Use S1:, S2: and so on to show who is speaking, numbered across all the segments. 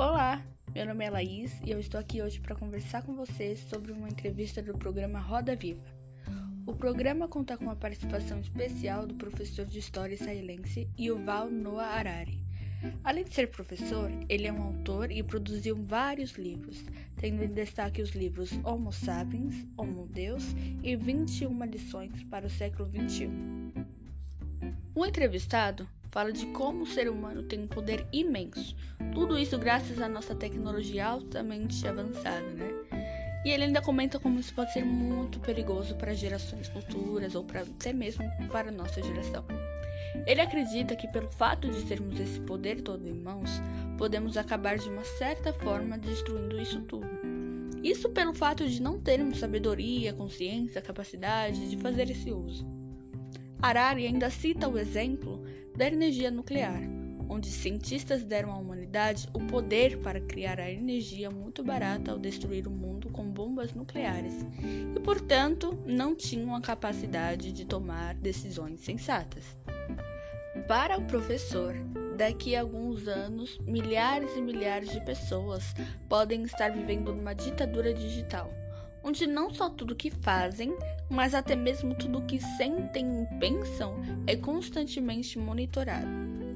S1: Olá, meu nome é Laís e eu estou aqui hoje para conversar com vocês sobre uma entrevista do programa Roda Viva. O programa conta com a participação especial do professor de História israelense Yuval Noah Harari. Além de ser professor, ele é um autor e produziu vários livros, tendo em destaque os livros Homo Sapiens, Homo Deus e 21 lições para o século XXI. O entrevistado fala de como o ser humano tem um poder imenso. Tudo isso graças à nossa tecnologia altamente avançada, né? E ele ainda comenta como isso pode ser muito perigoso para gerações futuras ou para até mesmo para a nossa geração. Ele acredita que pelo fato de termos esse poder todo em mãos, podemos acabar de uma certa forma destruindo isso tudo. Isso pelo fato de não termos sabedoria, consciência, capacidade de fazer esse uso. Harari ainda cita o exemplo da energia nuclear, onde cientistas deram à humanidade o poder para criar a energia muito barata ao destruir o mundo com bombas nucleares e, portanto, não tinham a capacidade de tomar decisões sensatas. Para o professor, daqui a alguns anos, milhares e milhares de pessoas podem estar vivendo numa ditadura digital onde não só tudo que fazem, mas até mesmo tudo que sentem e pensam é constantemente monitorado.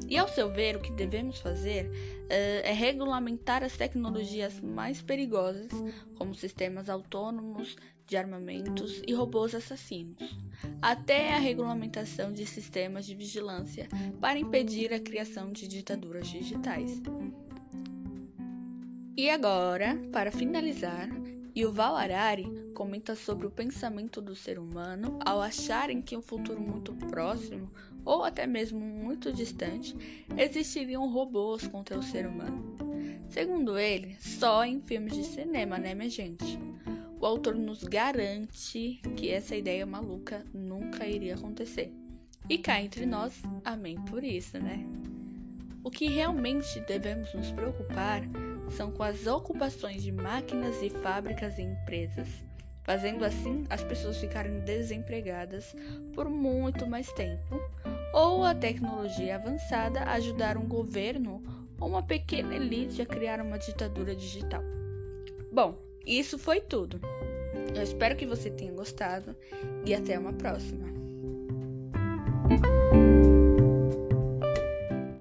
S1: E ao seu ver, o que devemos fazer uh, é regulamentar as tecnologias mais perigosas, como sistemas autônomos de armamentos e robôs assassinos, até a regulamentação de sistemas de vigilância para impedir a criação de ditaduras digitais. E agora, para finalizar, e o Harari comenta sobre o pensamento do ser humano ao acharem que um futuro muito próximo, ou até mesmo muito distante, existiriam robôs contra o ser humano. Segundo ele, só em filmes de cinema, né, minha gente? O autor nos garante que essa ideia maluca nunca iria acontecer. E cá entre nós, amém por isso, né? O que realmente devemos nos preocupar são com as ocupações de máquinas e fábricas e empresas, fazendo assim as pessoas ficarem desempregadas por muito mais tempo, ou a tecnologia avançada ajudar um governo ou uma pequena elite a criar uma ditadura digital. Bom, isso foi tudo. Eu espero que você tenha gostado e até uma próxima.